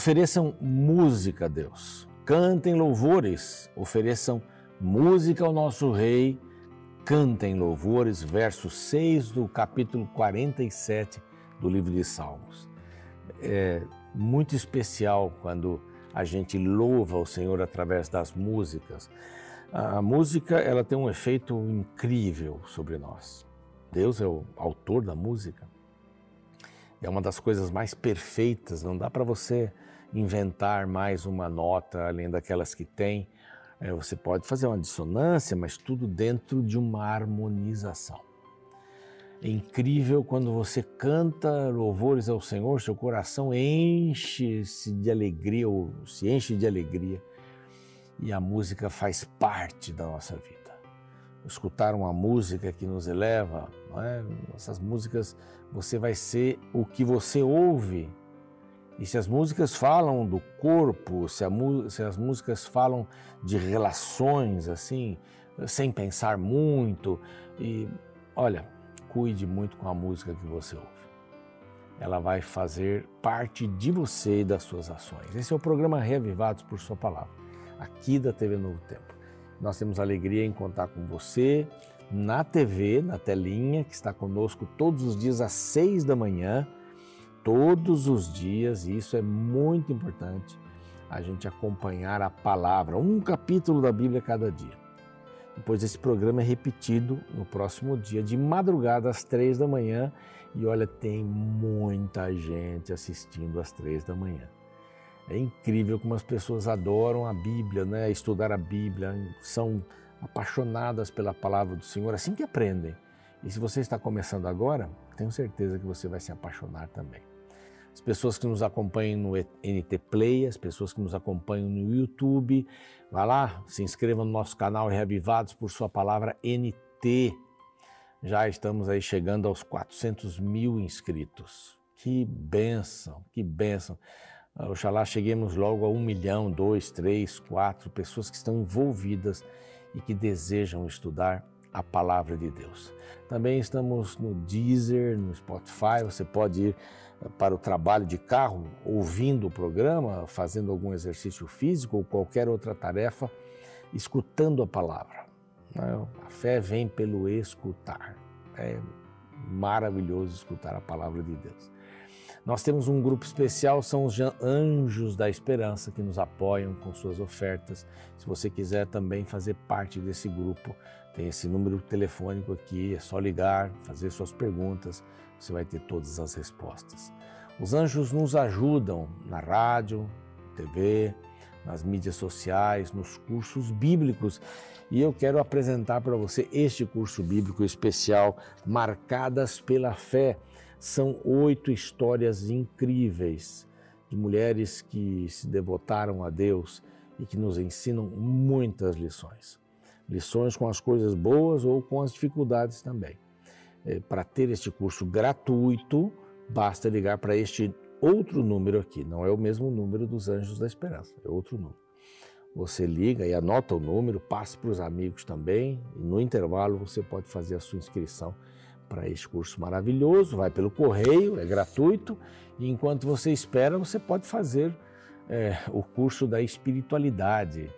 Ofereçam música a Deus, cantem louvores, ofereçam música ao nosso Rei, cantem louvores, verso 6 do capítulo 47 do livro de Salmos. É muito especial quando a gente louva o Senhor através das músicas. A música ela tem um efeito incrível sobre nós. Deus é o autor da música. É uma das coisas mais perfeitas, não dá para você inventar mais uma nota além daquelas que tem. É, você pode fazer uma dissonância, mas tudo dentro de uma harmonização. É incrível quando você canta louvores ao Senhor, seu coração enche-se de alegria, ou se enche de alegria, e a música faz parte da nossa vida. Escutar uma música que nos eleva, é? essas músicas, você vai ser o que você ouve. E se as músicas falam do corpo, se, se as músicas falam de relações, assim, sem pensar muito, e olha, cuide muito com a música que você ouve. Ela vai fazer parte de você e das suas ações. Esse é o programa Reavivados por Sua Palavra, aqui da TV Novo Tempo. Nós temos alegria em contar com você na TV, na telinha, que está conosco todos os dias às seis da manhã, todos os dias, e isso é muito importante, a gente acompanhar a palavra, um capítulo da Bíblia cada dia. Depois esse programa é repetido no próximo dia, de madrugada às três da manhã. E olha, tem muita gente assistindo às três da manhã. É incrível como as pessoas adoram a Bíblia, né? estudar a Bíblia, são apaixonadas pela palavra do Senhor, assim que aprendem. E se você está começando agora, tenho certeza que você vai se apaixonar também as pessoas que nos acompanham no NT Play, as pessoas que nos acompanham no YouTube. Vá lá, se inscreva no nosso canal Reavivados por sua palavra NT. Já estamos aí chegando aos 400 mil inscritos. Que bênção, que bênção. Oxalá cheguemos logo a um milhão, dois, três, quatro pessoas que estão envolvidas e que desejam estudar a palavra de Deus. Também estamos no Deezer, no Spotify, você pode ir para o trabalho de carro, ouvindo o programa, fazendo algum exercício físico ou qualquer outra tarefa, escutando a palavra. Né? A fé vem pelo escutar. É maravilhoso escutar a palavra de Deus. Nós temos um grupo especial, são os Anjos da Esperança, que nos apoiam com suas ofertas. Se você quiser também fazer parte desse grupo, tem esse número telefônico aqui, é só ligar, fazer suas perguntas você vai ter todas as respostas. Os anjos nos ajudam na rádio, TV, nas mídias sociais, nos cursos bíblicos. E eu quero apresentar para você este curso bíblico especial, Marcadas pela Fé. São oito histórias incríveis de mulheres que se devotaram a Deus e que nos ensinam muitas lições. Lições com as coisas boas ou com as dificuldades também. É, para ter este curso gratuito, basta ligar para este outro número aqui. Não é o mesmo número dos Anjos da Esperança, é outro número. Você liga e anota o número, passe para os amigos também, e no intervalo você pode fazer a sua inscrição para este curso maravilhoso. Vai pelo correio, é gratuito, e enquanto você espera, você pode fazer é, o curso da espiritualidade,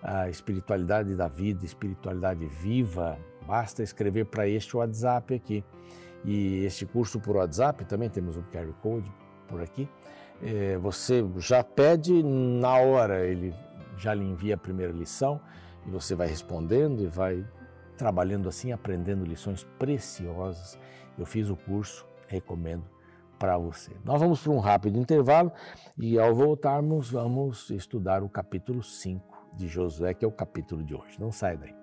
a espiritualidade da vida, espiritualidade viva, Basta escrever para este WhatsApp aqui. E este curso por WhatsApp, também temos um QR Code por aqui. É, você já pede na hora, ele já lhe envia a primeira lição e você vai respondendo e vai trabalhando assim, aprendendo lições preciosas. Eu fiz o curso, recomendo para você. Nós vamos para um rápido intervalo e ao voltarmos vamos estudar o capítulo 5 de Josué, que é o capítulo de hoje. Não sai daí.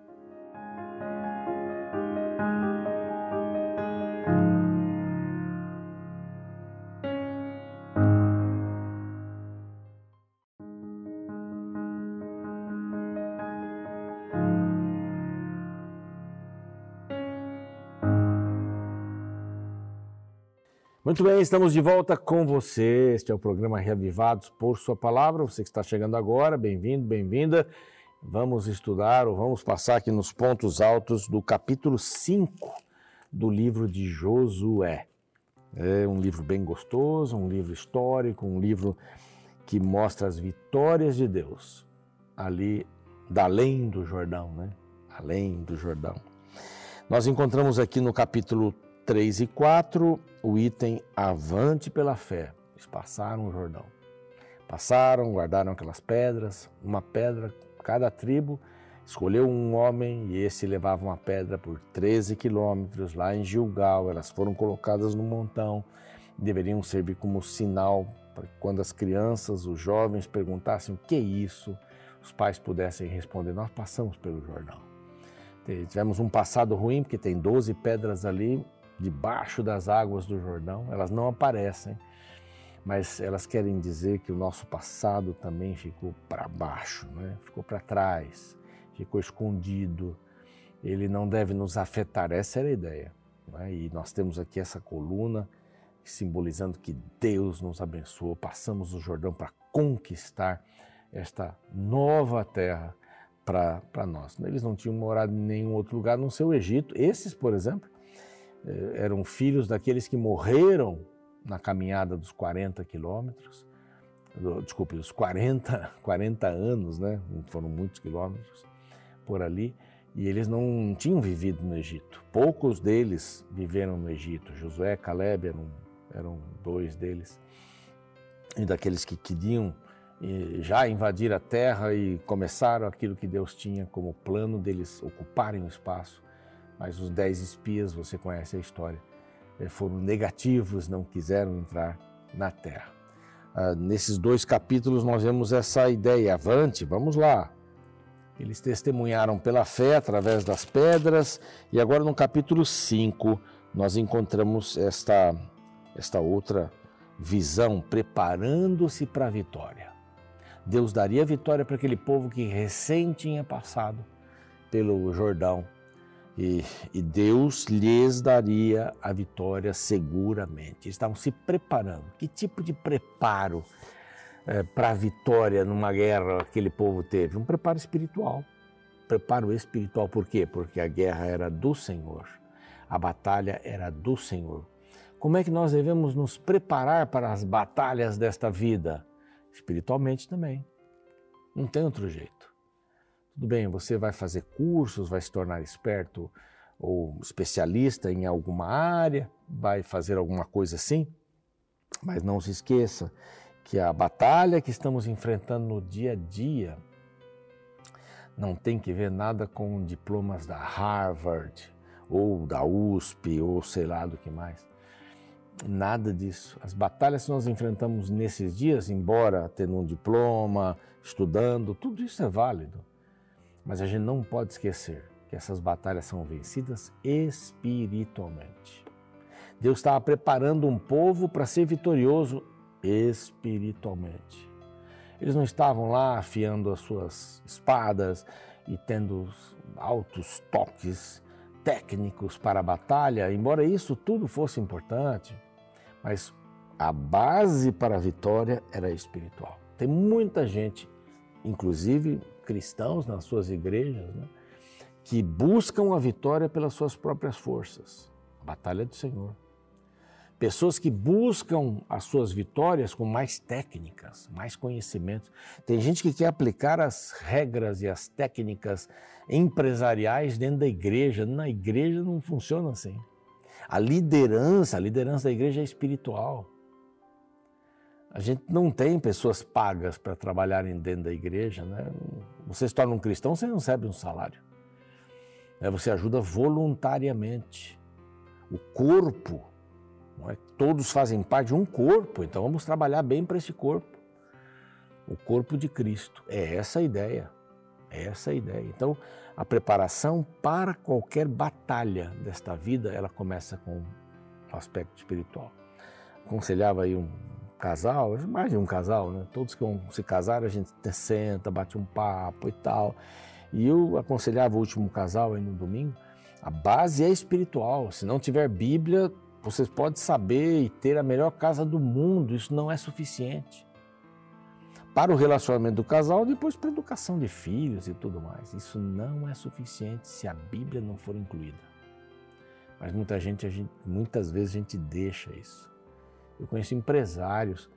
Muito bem, estamos de volta com você. Este é o programa Reavivados por Sua Palavra. Você que está chegando agora, bem-vindo, bem-vinda. Vamos estudar ou vamos passar aqui nos pontos altos do capítulo 5 do livro de Josué. É um livro bem gostoso, um livro histórico, um livro que mostra as vitórias de Deus ali da além do Jordão, né? Além do Jordão. Nós encontramos aqui no capítulo 3 e 4 o item avante pela fé. Eles passaram o Jordão. Passaram, guardaram aquelas pedras, uma pedra, cada tribo escolheu um homem e esse levava uma pedra por 13 quilômetros lá em Gilgal. Elas foram colocadas no montão, deveriam servir como sinal para que quando as crianças, os jovens perguntassem o que é isso, os pais pudessem responder: Nós passamos pelo Jordão. Tivemos um passado ruim, porque tem 12 pedras ali debaixo das águas do Jordão, elas não aparecem, mas elas querem dizer que o nosso passado também ficou para baixo, né? ficou para trás, ficou escondido, ele não deve nos afetar, essa era a ideia. Né? E nós temos aqui essa coluna simbolizando que Deus nos abençoou, passamos o Jordão para conquistar esta nova terra para nós. Eles não tinham morado em nenhum outro lugar no seu Egito. Esses, por exemplo, eram filhos daqueles que morreram na caminhada dos 40 quilômetros, desculpe, os 40, 40 anos, né? Foram muitos quilômetros por ali, e eles não tinham vivido no Egito. Poucos deles viveram no Egito. Josué, Caleb eram, eram dois deles. E daqueles que queriam já invadir a terra e começaram aquilo que Deus tinha como plano deles ocuparem o espaço. Mas os dez espias, você conhece a história, eh, foram negativos, não quiseram entrar na terra. Ah, nesses dois capítulos nós vemos essa ideia, avante, vamos lá. Eles testemunharam pela fé através das pedras, e agora no capítulo 5 nós encontramos esta, esta outra visão, preparando-se para a vitória. Deus daria vitória para aquele povo que recém tinha passado pelo Jordão e, e, Deus lhes daria a vitória seguramente. Eles estavam se preparando. Que tipo de preparo é, para a vitória numa guerra aquele povo teve? Um preparo espiritual. Preparo espiritual por quê? Porque a guerra era do Senhor, a batalha era do Senhor. Como é que nós devemos nos preparar para as batalhas desta vida? espiritualmente também. Não tem outro jeito. Tudo bem, você vai fazer cursos, vai se tornar esperto ou especialista em alguma área, vai fazer alguma coisa assim, mas não se esqueça que a batalha que estamos enfrentando no dia a dia não tem que ver nada com diplomas da Harvard ou da USP ou sei lá do que mais. Nada disso. As batalhas que nós enfrentamos nesses dias, embora tendo um diploma, estudando, tudo isso é válido. Mas a gente não pode esquecer que essas batalhas são vencidas espiritualmente. Deus estava preparando um povo para ser vitorioso espiritualmente. Eles não estavam lá afiando as suas espadas e tendo altos toques técnicos para a batalha, embora isso tudo fosse importante. Mas a base para a vitória era espiritual. Tem muita gente, inclusive cristãos nas suas igrejas, né, que buscam a vitória pelas suas próprias forças. A batalha do Senhor. Pessoas que buscam as suas vitórias com mais técnicas, mais conhecimentos. Tem gente que quer aplicar as regras e as técnicas empresariais dentro da igreja. Na igreja não funciona assim. A liderança, a liderança da igreja é espiritual. A gente não tem pessoas pagas para trabalharem dentro da igreja. Né? Você se torna um cristão, você não recebe um salário. Você ajuda voluntariamente. O corpo, é? todos fazem parte de um corpo, então vamos trabalhar bem para esse corpo. O corpo de Cristo. É essa a ideia. É essa a ideia. Então, a preparação para qualquer batalha desta vida, ela começa com o aspecto espiritual. Aconselhava aí um casal, mais de um casal, né? Todos que se casar, a gente senta, bate um papo e tal. E eu aconselhava o último casal aí no domingo, a base é espiritual. Se não tiver Bíblia, vocês podem saber e ter a melhor casa do mundo, isso não é suficiente para o relacionamento do casal, depois para a educação de filhos e tudo mais. Isso não é suficiente se a Bíblia não for incluída. Mas muita gente, gente muitas vezes a gente deixa isso. Eu conheço empresários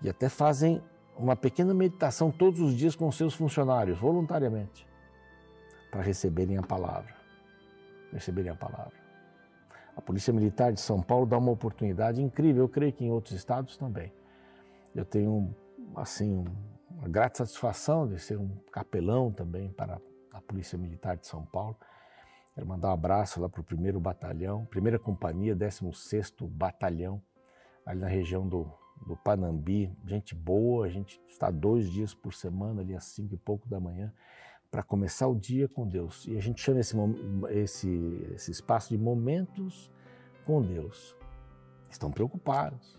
que até fazem uma pequena meditação todos os dias com seus funcionários, voluntariamente, para receberem a palavra. Receberem a palavra. A Polícia Militar de São Paulo dá uma oportunidade incrível, eu creio que em outros estados também. Eu tenho, assim, uma grata satisfação de ser um capelão também para a Polícia Militar de São Paulo. Quero mandar um abraço lá para o primeiro batalhão, primeira companhia, 16º Batalhão, ali na região do, do Panambi. Gente boa, a gente está dois dias por semana, ali às cinco e pouco da manhã, para começar o dia com Deus. E a gente chama esse, esse, esse espaço de momentos com Deus. Estão preocupados,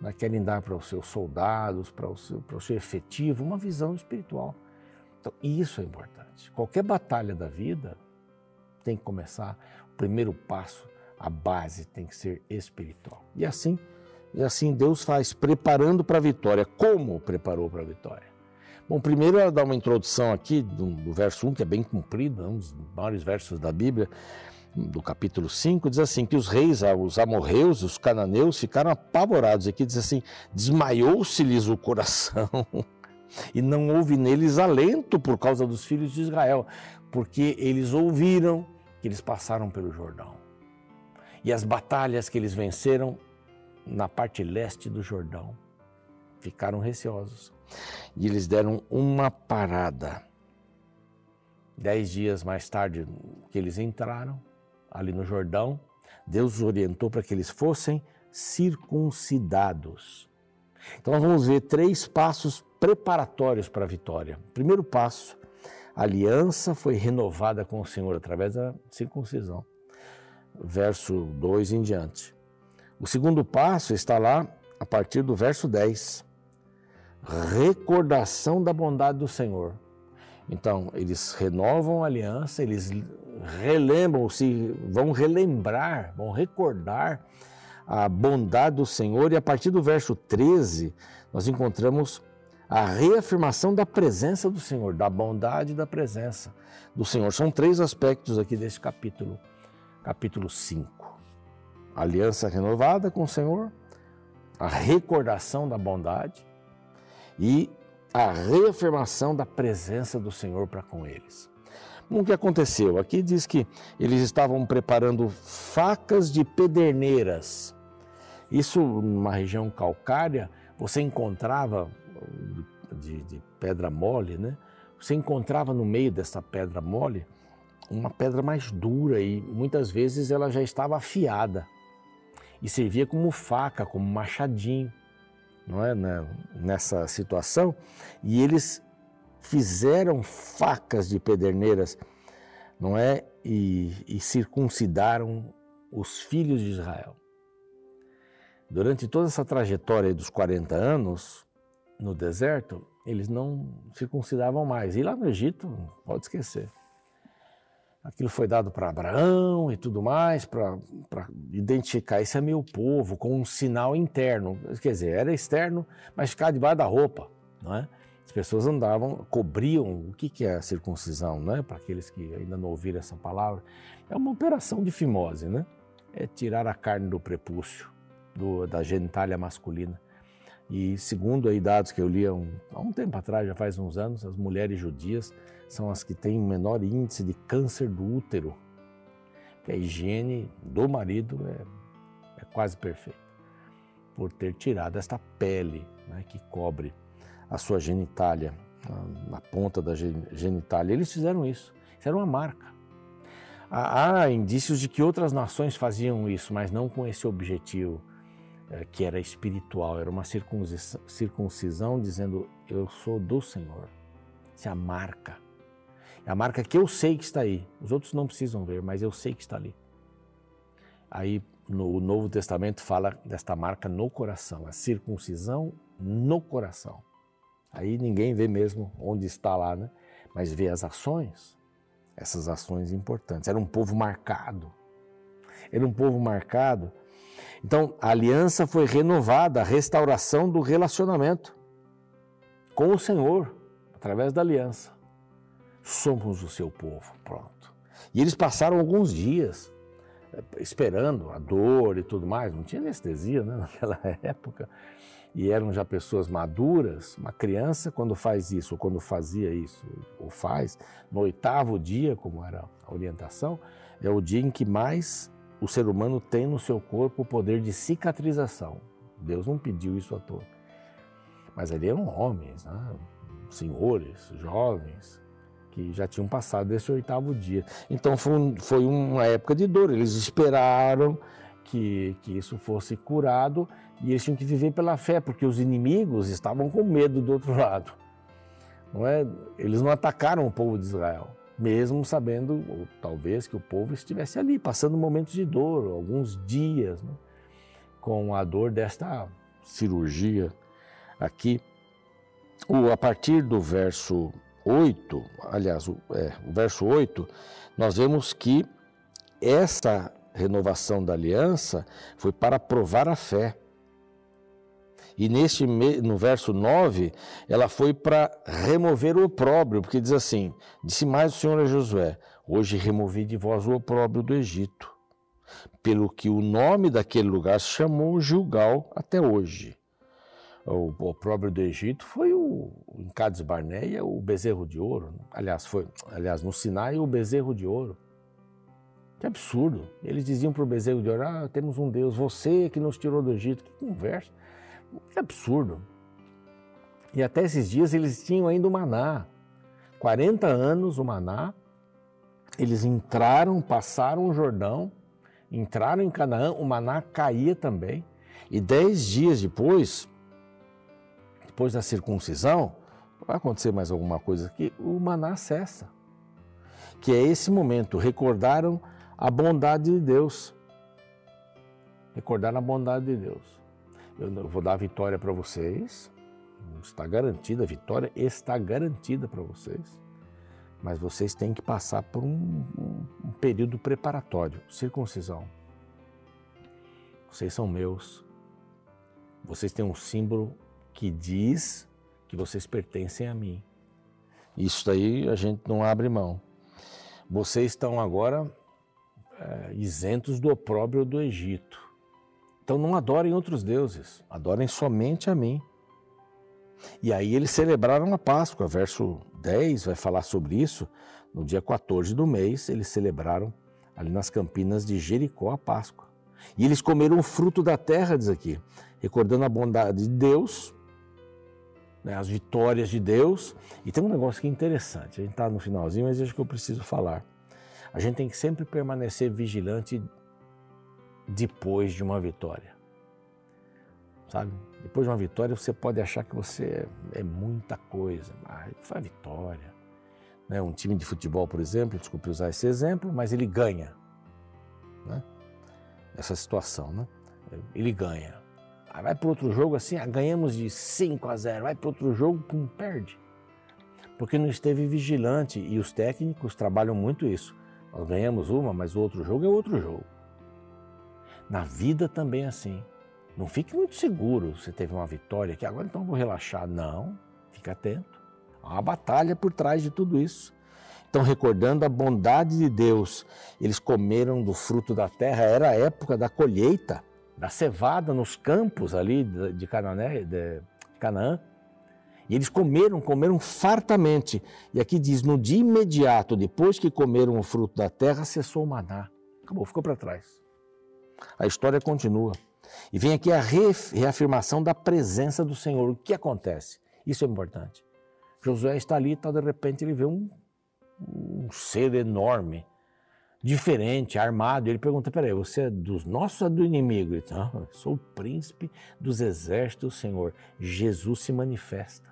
né? querem dar para os seus soldados, para o seu, para o seu efetivo, uma visão espiritual. Então, isso é importante. Qualquer batalha da vida, tem que começar, o primeiro passo, a base tem que ser espiritual. E assim, e assim Deus faz, preparando para a vitória. Como preparou para a vitória? Bom, primeiro eu dar uma introdução aqui do, do verso 1, que é bem comprido, é um dos maiores versos da Bíblia, do capítulo 5, diz assim: que os reis, os amorreus, os cananeus ficaram apavorados. Aqui diz assim: desmaiou-se-lhes o coração e não houve neles alento por causa dos filhos de Israel, porque eles ouviram que eles passaram pelo Jordão. E as batalhas que eles venceram na parte leste do Jordão ficaram receosos. E eles deram uma parada. Dez dias mais tarde que eles entraram ali no Jordão, Deus os orientou para que eles fossem circuncidados. Então nós vamos ver três passos preparatórios para a vitória. Primeiro passo, a aliança foi renovada com o Senhor através da circuncisão. Verso 2 em diante. O segundo passo está lá a partir do verso 10. Recordação da bondade do Senhor. Então, eles renovam a aliança, eles relembram, se vão relembrar, vão recordar a bondade do Senhor, e a partir do verso 13, nós encontramos a reafirmação da presença do Senhor, da bondade e da presença do Senhor. São três aspectos aqui desse capítulo, capítulo 5. aliança renovada com o Senhor, a recordação da bondade e a reafirmação da presença do Senhor para com eles. O que aconteceu? Aqui diz que eles estavam preparando facas de pederneiras. Isso, numa região calcária, você encontrava de, de pedra mole, né? Você encontrava no meio dessa pedra mole uma pedra mais dura e muitas vezes ela já estava afiada e servia como faca, como machadinho, não é? Nessa situação. E eles fizeram facas de pederneiras, não é? E, e circuncidaram os filhos de Israel. Durante toda essa trajetória dos 40 anos, no deserto, eles não circuncidavam mais. E lá no Egito, pode esquecer. Aquilo foi dado para Abraão e tudo mais, para identificar esse é meu povo, com um sinal interno. Quer dizer, era externo, mas ficava debaixo da roupa. Não é? As pessoas andavam, cobriam o que, que é a circuncisão, né? para aqueles que ainda não ouviram essa palavra. É uma operação de fimose, né? é tirar a carne do prepúcio, do, da genitália masculina. E segundo aí dados que eu li há um, há um tempo atrás, já faz uns anos, as mulheres judias são as que têm menor índice de câncer do útero. Que a higiene do marido é, é quase perfeita, por ter tirado esta pele né, que cobre a sua genitália, na, na ponta da genitália. Eles fizeram isso, era uma marca. Há, indícios de que outras nações faziam isso, mas não com esse objetivo eh, que era espiritual, era uma circuncisão, circuncisão dizendo: Eu sou do Senhor. Essa é a marca. É a marca que eu sei que está aí. Os outros não precisam ver, mas eu sei que está ali. Aí no Novo Testamento fala desta marca no coração, a circuncisão no coração. Aí ninguém vê mesmo onde está lá, né? Mas vê as ações, essas ações importantes. Era um povo marcado. Era um povo marcado então, a aliança foi renovada, a restauração do relacionamento com o Senhor, através da aliança. Somos o seu povo, pronto. E eles passaram alguns dias esperando a dor e tudo mais, não tinha anestesia né, naquela época, e eram já pessoas maduras, uma criança quando faz isso, ou quando fazia isso, ou faz, no oitavo dia, como era a orientação, é o dia em que mais o ser humano tem no seu corpo o poder de cicatrização. Deus não pediu isso à toa. Mas ali eram homens, né? senhores, jovens, que já tinham passado desse oitavo dia. Então foi, foi uma época de dor. Eles esperaram que, que isso fosse curado e eles tinham que viver pela fé, porque os inimigos estavam com medo do outro lado. Não é? Eles não atacaram o povo de Israel, mesmo sabendo, ou talvez, que o povo estivesse ali, passando momentos de dor, alguns dias, né? com a dor desta cirurgia aqui. O, a partir do verso 8, aliás, o, é, o verso 8, nós vemos que essa renovação da aliança foi para provar a fé. E neste, no verso 9, ela foi para remover o opróbrio, porque diz assim: Disse mais o Senhor a Josué: Hoje removi de vós o opróbrio do Egito, pelo que o nome daquele lugar se chamou Gilgal até hoje. O opróbrio do Egito foi o, em Cades Barneia o bezerro de ouro. Né? Aliás, foi, aliás, no Sinai o bezerro de ouro. Que absurdo. Eles diziam para o bezerro de ouro: ah, temos um Deus, você que nos tirou do Egito. Que conversa. Que absurdo. E até esses dias eles tinham ainda o maná. 40 anos o maná. Eles entraram, passaram o Jordão, entraram em Canaã, o maná caía também. E dez dias depois, depois da circuncisão, vai acontecer mais alguma coisa aqui, o maná cessa. Que é esse momento, recordaram a bondade de Deus. Recordaram a bondade de Deus. Eu vou dar a vitória para vocês. Está garantida, a vitória está garantida para vocês. Mas vocês têm que passar por um, um, um período preparatório circuncisão. Vocês são meus. Vocês têm um símbolo que diz que vocês pertencem a mim. Isso daí a gente não abre mão. Vocês estão agora é, isentos do opróbrio do Egito. Então não adorem outros deuses, adorem somente a mim. E aí eles celebraram a Páscoa, verso 10 vai falar sobre isso. No dia 14 do mês, eles celebraram ali nas campinas de Jericó a Páscoa. E eles comeram o fruto da terra, diz aqui, recordando a bondade de Deus, né, as vitórias de Deus. E tem um negócio que é interessante, a gente está no finalzinho, mas acho que eu preciso falar. A gente tem que sempre permanecer vigilante depois de uma vitória. Sabe? Depois de uma vitória, você pode achar que você é muita coisa, mas foi a vitória. Né? Um time de futebol, por exemplo, desculpe usar esse exemplo, mas ele ganha. Né? Essa situação, né? Ele ganha. Aí vai para outro jogo assim, ah, ganhamos de 5 a 0. Vai para outro jogo, pum, perde. Porque não esteve vigilante e os técnicos trabalham muito isso. Nós ganhamos uma, mas o outro jogo é outro jogo. Na vida também é assim. Não fique muito seguro, você teve uma vitória aqui, agora então vou relaxar. Não, fique atento. Há uma batalha por trás de tudo isso. Então, recordando a bondade de Deus, eles comeram do fruto da terra, era a época da colheita, da cevada nos campos ali de Canaã, de Canaã. E eles comeram, comeram fartamente. E aqui diz: no dia imediato, depois que comeram o fruto da terra, cessou o maná. Acabou, ficou para trás. A história continua. E vem aqui a reafirmação da presença do Senhor. O que acontece? Isso é importante. Josué está ali e tal, de repente ele vê um, um ser enorme, diferente, armado. Ele pergunta: peraí, você é dos nossos ou do inimigo? Ele diz: ah, sou o príncipe dos exércitos do Senhor. Jesus se manifesta.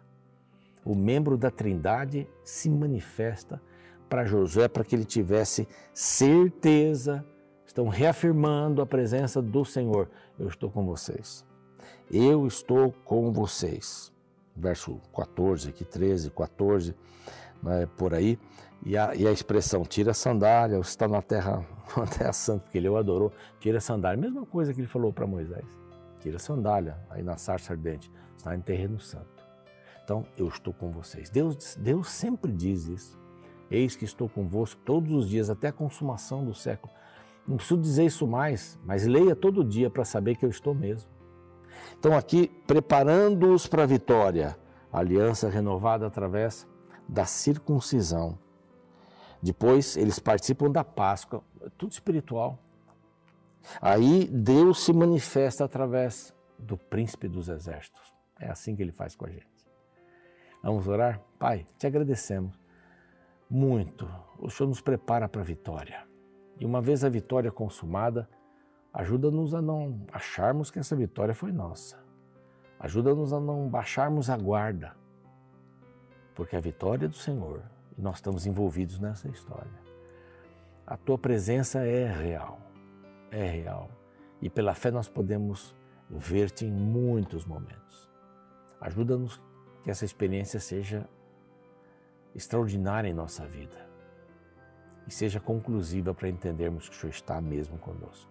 O membro da Trindade se manifesta para Josué para que ele tivesse certeza estão reafirmando a presença do Senhor. Eu estou com vocês. Eu estou com vocês. Verso 14, aqui 13, 14, né, por aí. E a, e a expressão tira a sandália, você está na terra, na terra santa, porque ele o adorou, tira a sandália. Mesma coisa que ele falou para Moisés. Tira a sandália, aí na sarça ardente, está em terreno santo. Então, eu estou com vocês. Deus, Deus sempre diz isso. Eis que estou convosco todos os dias, até a consumação do século. Não preciso dizer isso mais, mas leia todo dia para saber que eu estou mesmo. Então, aqui, preparando-os para a vitória, aliança renovada através da circuncisão. Depois, eles participam da Páscoa, tudo espiritual. Aí, Deus se manifesta através do príncipe dos exércitos. É assim que ele faz com a gente. Vamos orar? Pai, te agradecemos muito. O Senhor nos prepara para a vitória. E uma vez a vitória consumada, ajuda-nos a não acharmos que essa vitória foi nossa. Ajuda-nos a não baixarmos a guarda, porque a vitória é do Senhor e nós estamos envolvidos nessa história. A tua presença é real, é real. E pela fé nós podemos ver-te em muitos momentos. Ajuda-nos que essa experiência seja extraordinária em nossa vida e seja conclusiva para entendermos que o Senhor está mesmo conosco.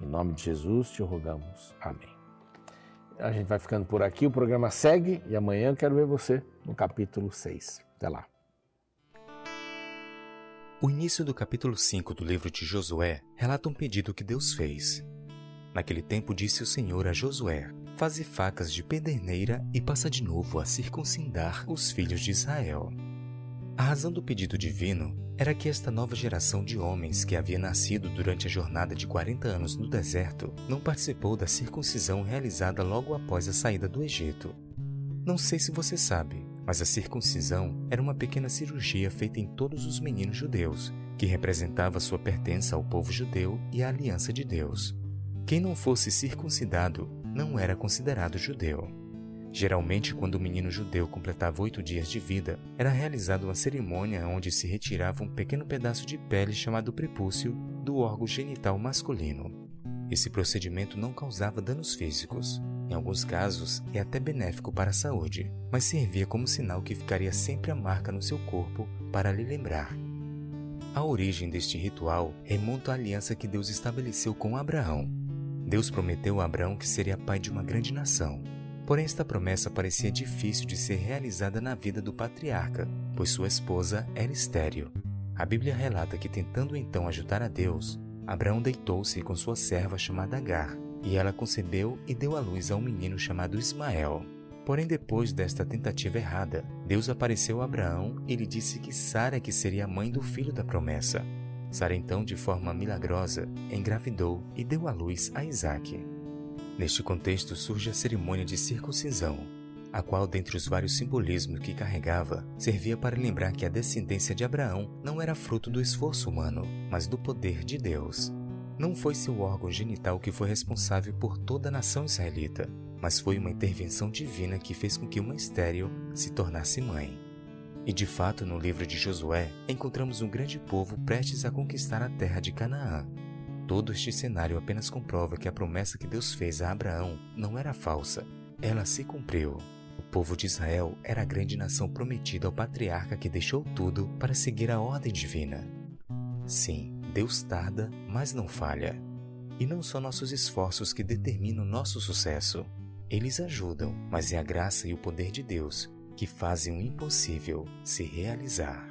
Em nome de Jesus te rogamos. Amém. A gente vai ficando por aqui, o programa segue e amanhã eu quero ver você no capítulo 6. Até lá. O início do capítulo 5 do livro de Josué relata um pedido que Deus fez. Naquele tempo disse o Senhor a Josué: Faze facas de pederneira e passa de novo a circuncidar os filhos de Israel. A razão do pedido divino era que esta nova geração de homens que havia nascido durante a jornada de 40 anos no deserto não participou da circuncisão realizada logo após a saída do Egito. Não sei se você sabe, mas a circuncisão era uma pequena cirurgia feita em todos os meninos judeus, que representava sua pertença ao povo judeu e à aliança de Deus. Quem não fosse circuncidado não era considerado judeu. Geralmente, quando o menino judeu completava oito dias de vida, era realizada uma cerimônia onde se retirava um pequeno pedaço de pele chamado prepúcio do órgão genital masculino. Esse procedimento não causava danos físicos. Em alguns casos, é até benéfico para a saúde, mas servia como sinal que ficaria sempre a marca no seu corpo para lhe lembrar. A origem deste ritual remonta à aliança que Deus estabeleceu com Abraão. Deus prometeu a Abraão que seria pai de uma grande nação, Porém, esta promessa parecia difícil de ser realizada na vida do patriarca, pois sua esposa era estéril. A Bíblia relata que, tentando então ajudar a Deus, Abraão deitou-se com sua serva chamada Agar, e ela concebeu e deu à luz a um menino chamado Ismael. Porém, depois desta tentativa errada, Deus apareceu a Abraão e lhe disse que Sara que seria a mãe do filho da promessa. Sara então, de forma milagrosa, engravidou e deu à luz a Isaque. Neste contexto surge a cerimônia de circuncisão, a qual, dentre os vários simbolismos que carregava, servia para lembrar que a descendência de Abraão não era fruto do esforço humano, mas do poder de Deus. Não foi seu órgão genital que foi responsável por toda a nação israelita, mas foi uma intervenção divina que fez com que uma estéril se tornasse mãe. E de fato, no livro de Josué, encontramos um grande povo prestes a conquistar a terra de Canaã, Todo este cenário apenas comprova que a promessa que Deus fez a Abraão não era falsa, ela se cumpriu. O povo de Israel era a grande nação prometida ao patriarca que deixou tudo para seguir a ordem divina. Sim, Deus tarda, mas não falha. E não são nossos esforços que determinam nosso sucesso. Eles ajudam, mas é a graça e o poder de Deus que fazem o impossível se realizar.